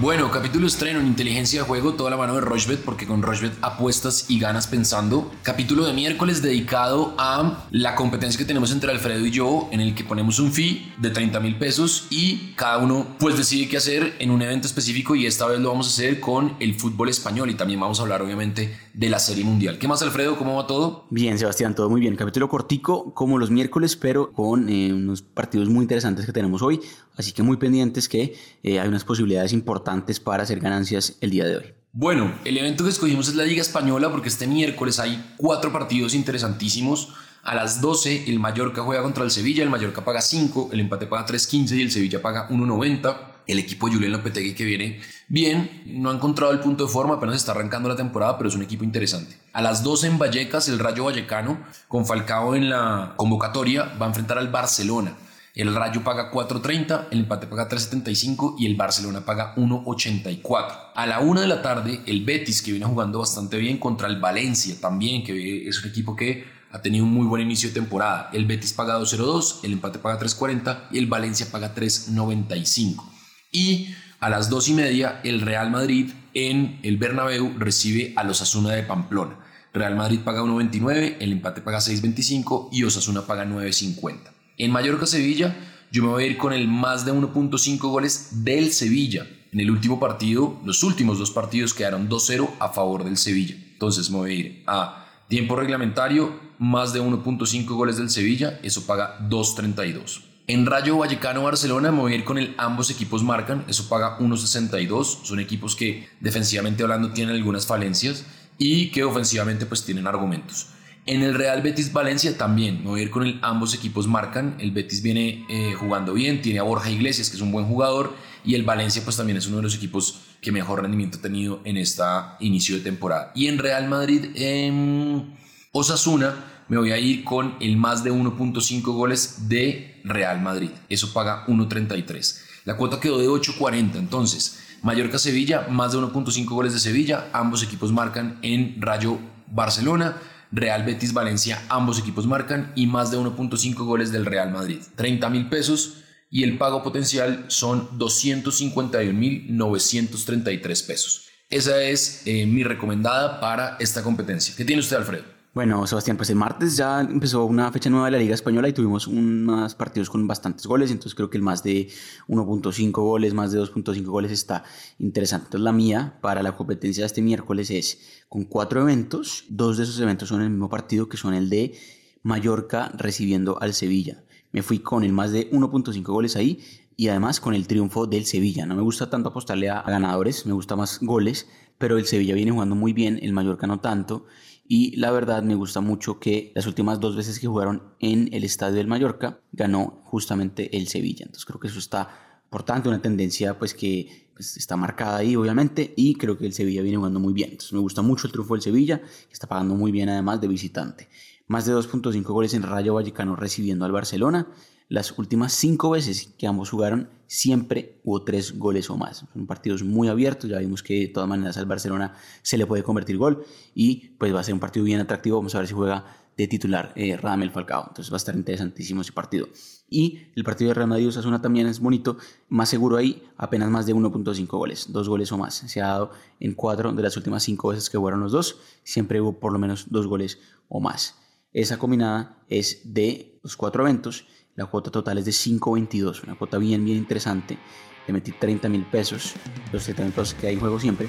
Bueno, capítulo estreno en inteligencia de juego, toda la mano de Rochbet, porque con Rochbet apuestas y ganas pensando. Capítulo de miércoles dedicado a la competencia que tenemos entre Alfredo y yo, en el que ponemos un fee de 30 mil pesos y cada uno pues decide qué hacer en un evento específico y esta vez lo vamos a hacer con el fútbol español y también vamos a hablar obviamente de la serie mundial. ¿Qué más Alfredo? ¿Cómo va todo? Bien, Sebastián, todo muy bien. Capítulo cortico como los miércoles, pero con eh, unos partidos muy interesantes que tenemos hoy, así que muy pendientes que eh, hay unas posibilidades importantes para hacer ganancias el día de hoy. Bueno, el evento que escogimos es la Liga Española porque este miércoles hay cuatro partidos interesantísimos. A las 12 el Mallorca juega contra el Sevilla, el Mallorca paga 5, el empate paga 3.15 y el Sevilla paga 1.90. El equipo de Julián Lopetegui que viene bien, no ha encontrado el punto de forma, apenas está arrancando la temporada, pero es un equipo interesante. A las 12 en Vallecas, el Rayo Vallecano, con Falcao en la convocatoria, va a enfrentar al Barcelona. El Rayo paga 4.30, el empate paga 3.75 y el Barcelona paga 1.84. A la una de la tarde, el Betis, que viene jugando bastante bien contra el Valencia también, que es un equipo que ha tenido un muy buen inicio de temporada. El Betis paga 2.02, el empate paga 3.40 y el Valencia paga 3.95. Y a las 2 y media, el Real Madrid en el Bernabéu recibe a los Asuna de Pamplona. Real Madrid paga 1.29, el empate paga 6.25 y Osasuna paga 9.50. En Mallorca-Sevilla, yo me voy a ir con el más de 1.5 goles del Sevilla. En el último partido, los últimos dos partidos quedaron 2-0 a favor del Sevilla. Entonces me voy a ir a tiempo reglamentario, más de 1.5 goles del Sevilla, eso paga 2.32. En Rayo Vallecano Barcelona me voy a ir con el ambos equipos marcan, eso paga 1.62. Son equipos que defensivamente hablando tienen algunas falencias y que ofensivamente pues tienen argumentos. En el Real Betis Valencia también, me voy a ir con el ambos equipos marcan, el Betis viene eh, jugando bien, tiene a Borja Iglesias que es un buen jugador y el Valencia pues también es uno de los equipos que mejor rendimiento ha tenido en esta inicio de temporada. Y en Real Madrid, en Osasuna, me voy a ir con el más de 1.5 goles de Real Madrid, eso paga 1.33. La cuota quedó de 8.40, entonces Mallorca-Sevilla, más de 1.5 goles de Sevilla, ambos equipos marcan en Rayo Barcelona. Real Betis Valencia, ambos equipos marcan y más de 1.5 goles del Real Madrid. 30 mil pesos y el pago potencial son 251.933 pesos. Esa es eh, mi recomendada para esta competencia. ¿Qué tiene usted, Alfredo? Bueno, Sebastián, pues el martes ya empezó una fecha nueva de la Liga Española y tuvimos unos partidos con bastantes goles, entonces creo que el más de 1.5 goles, más de 2.5 goles está interesante. Entonces la mía para la competencia de este miércoles es con cuatro eventos, dos de esos eventos son el mismo partido que son el de Mallorca recibiendo al Sevilla. Me fui con el más de 1.5 goles ahí y además con el triunfo del Sevilla. No me gusta tanto apostarle a ganadores, me gusta más goles, pero el Sevilla viene jugando muy bien, el Mallorca no tanto. Y la verdad me gusta mucho que las últimas dos veces que jugaron en el Estadio del Mallorca ganó justamente el Sevilla. Entonces creo que eso está por tanto una tendencia pues que pues, está marcada ahí obviamente y creo que el Sevilla viene jugando muy bien. Entonces me gusta mucho el triunfo del Sevilla, que está pagando muy bien además de visitante. Más de 2.5 goles en Rayo Vallecano recibiendo al Barcelona las últimas cinco veces que ambos jugaron, siempre hubo tres goles o más. Son partidos muy abiertos, ya vimos que de todas maneras al Barcelona se le puede convertir gol y pues va a ser un partido bien atractivo. Vamos a ver si juega de titular eh, Radamel Falcao. Entonces va a estar interesantísimo ese partido. Y el partido de Real Madrid-Osasuna también es bonito, más seguro ahí, apenas más de 1.5 goles, dos goles o más. Se ha dado en cuatro de las últimas cinco veces que jugaron los dos, siempre hubo por lo menos dos goles o más. Esa combinada es de los cuatro eventos la cuota total es de 5.22, una cuota bien, bien interesante. Le metí 30 mil pesos, los 70 mil pesos que hay en juego siempre.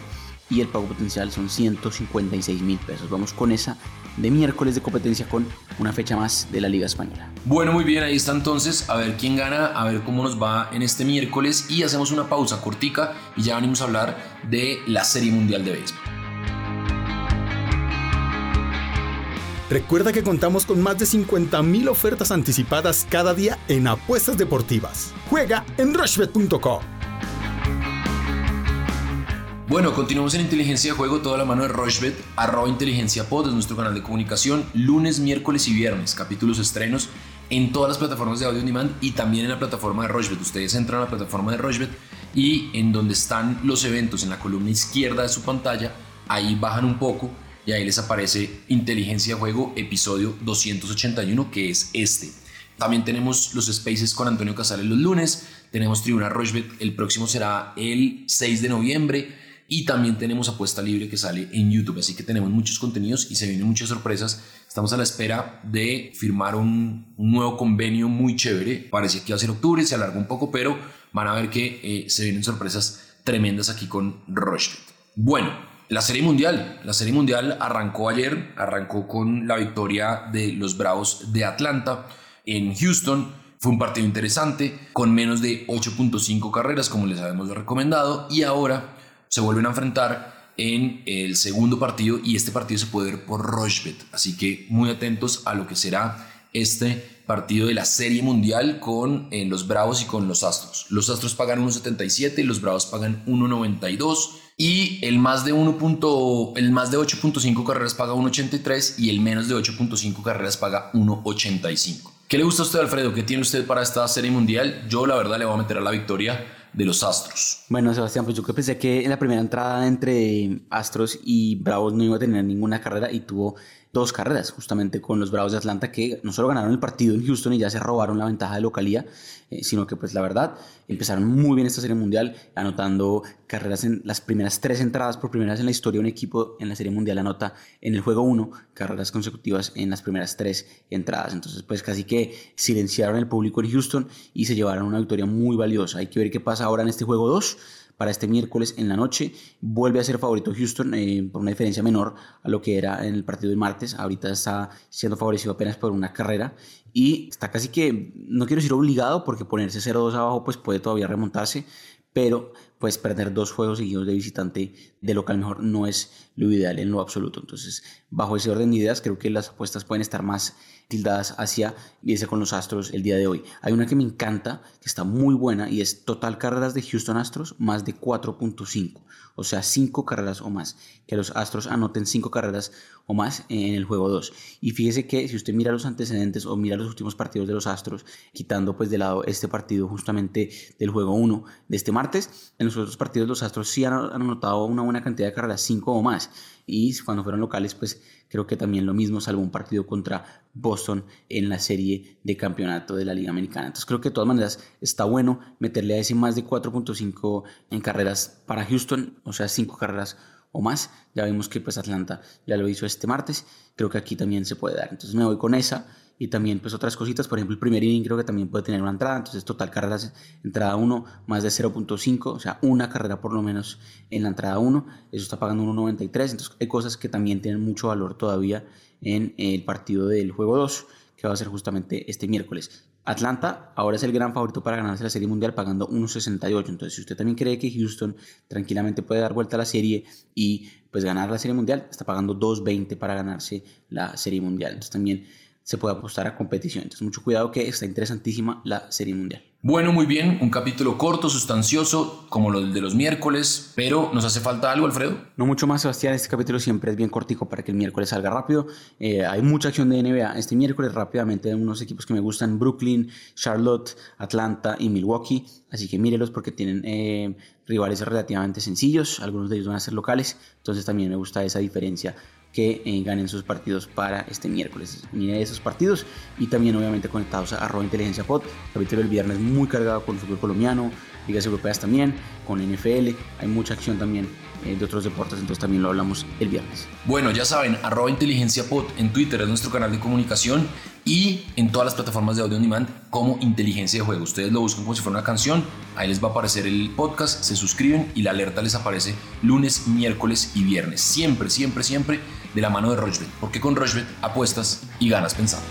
Y el pago potencial son 156 mil pesos. Vamos con esa de miércoles de competencia con una fecha más de la Liga Española. Bueno, muy bien, ahí está entonces. A ver quién gana, a ver cómo nos va en este miércoles. Y hacemos una pausa cortica y ya venimos a hablar de la Serie Mundial de Béisbol. Recuerda que contamos con más de 50.000 ofertas anticipadas cada día en apuestas deportivas. Juega en rushbet.com. Bueno, continuamos en Inteligencia de Juego, toda la mano de Rushbet, arroba Inteligencia Pod, es nuestro canal de comunicación, lunes, miércoles y viernes, capítulos estrenos en todas las plataformas de audio on demand y también en la plataforma de Rushbet. Ustedes entran a la plataforma de Rushbet y en donde están los eventos, en la columna izquierda de su pantalla, ahí bajan un poco y ahí les aparece Inteligencia Juego, episodio 281, que es este. También tenemos los Spaces con Antonio Casales los lunes. Tenemos Tribuna Rochebet, el próximo será el 6 de noviembre. Y también tenemos Apuesta Libre que sale en YouTube. Así que tenemos muchos contenidos y se vienen muchas sorpresas. Estamos a la espera de firmar un, nuevo convenio muy chévere. Parece que va a ser octubre, se alarga un poco, pero van a ver que eh, se vienen sorpresas tremendas aquí con Rochebet. Bueno, la Serie Mundial. La Serie Mundial arrancó ayer, arrancó con la victoria de los Bravos de Atlanta en Houston. Fue un partido interesante, con menos de 8.5 carreras, como les habíamos recomendado, y ahora se vuelven a enfrentar en el segundo partido y este partido se puede ver por Rochebet. Así que muy atentos a lo que será este partido de la Serie Mundial con eh, los Bravos y con los Astros. Los Astros pagan 1.77 y los Bravos pagan 1.92 y el más de 1. el más de 8.5 carreras paga 1.83 y el menos de 8.5 carreras paga 1.85. ¿Qué le gusta a usted, Alfredo? ¿Qué tiene usted para esta Serie Mundial? Yo la verdad le voy a meter a la victoria de los Astros. Bueno, Sebastián, pues yo que pensé que en la primera entrada entre Astros y Bravos no iba a tener ninguna carrera y tuvo dos carreras justamente con los Bravos de Atlanta que no solo ganaron el partido en Houston y ya se robaron la ventaja de localía, eh, sino que pues la verdad empezaron muy bien esta serie mundial anotando carreras en las primeras tres entradas por primera vez en la historia un equipo en la serie mundial anota en el juego 1 carreras consecutivas en las primeras tres entradas. Entonces pues casi que silenciaron el público en Houston y se llevaron una victoria muy valiosa. Hay que ver qué pasa ahora en este juego 2 para este miércoles en la noche. Vuelve a ser favorito Houston eh, por una diferencia menor a lo que era en el partido del martes. Ahorita está siendo favorecido apenas por una carrera y está casi que, no quiero decir obligado, porque ponerse 0-2 abajo pues puede todavía remontarse, pero pues perder dos juegos seguidos de visitante de local mejor no es lo ideal en lo absoluto. Entonces, bajo ese orden de ideas, creo que las apuestas pueden estar más tildadas hacia irse con los Astros el día de hoy. Hay una que me encanta, que está muy buena, y es total carreras de Houston Astros más de 4.5 o sea, cinco carreras o más, que los Astros anoten cinco carreras o más en el juego 2. Y fíjese que si usted mira los antecedentes o mira los últimos partidos de los Astros, quitando pues de lado este partido justamente del juego 1 de este martes, en los otros partidos los Astros sí han, anotado una buena cantidad de carreras, cinco o más. Y cuando fueron locales, pues creo que también lo mismo, salvo un partido contra Boston en la serie de campeonato de la Liga Americana. Entonces creo que de todas maneras está bueno meterle a ese más de 4.5 en carreras para Houston, o sea, 5 carreras o más. Ya vimos que pues Atlanta ya lo hizo este martes, creo que aquí también se puede dar. Entonces me voy con esa y también pues otras cositas, por ejemplo el primer inning creo que también puede tener una entrada, entonces total carreras entrada 1 más de 0.5, o sea una carrera por lo menos en la entrada 1, eso está pagando 1.93, entonces hay cosas que también tienen mucho valor todavía en el partido del juego 2 que va a ser justamente este miércoles. Atlanta ahora es el gran favorito para ganarse la Serie Mundial pagando 1.68. Entonces, si usted también cree que Houston tranquilamente puede dar vuelta a la serie y pues ganar la Serie Mundial, está pagando 2.20 para ganarse la Serie Mundial. Entonces, también se puede apostar a competición. Entonces, mucho cuidado que está interesantísima la Serie Mundial. Bueno, muy bien, un capítulo corto, sustancioso, como lo de los miércoles, pero ¿nos hace falta algo, Alfredo? No mucho más, Sebastián, este capítulo siempre es bien cortico para que el miércoles salga rápido. Eh, hay mucha acción de NBA este miércoles, rápidamente, unos equipos que me gustan, Brooklyn, Charlotte, Atlanta y Milwaukee, así que mírelos porque tienen eh, rivales relativamente sencillos, algunos de ellos van a ser locales, entonces también me gusta esa diferencia que eh, ganen sus partidos para este miércoles. Miren esos partidos y también obviamente conectados a arroba inteligencia pod. capítulo del viernes muy cargado con el fútbol colombiano, ligas europeas también, con NFL. Hay mucha acción también de otros deportes, entonces también lo hablamos el viernes. Bueno, ya saben, arroba inteligencia pod en Twitter es nuestro canal de comunicación y en todas las plataformas de audio on demand como inteligencia de juego. Ustedes lo buscan como si fuera una canción, ahí les va a aparecer el podcast, se suscriben y la alerta les aparece lunes, miércoles y viernes. Siempre, siempre, siempre de la mano de Rochbet, porque con Rochbet apuestas y ganas pensando.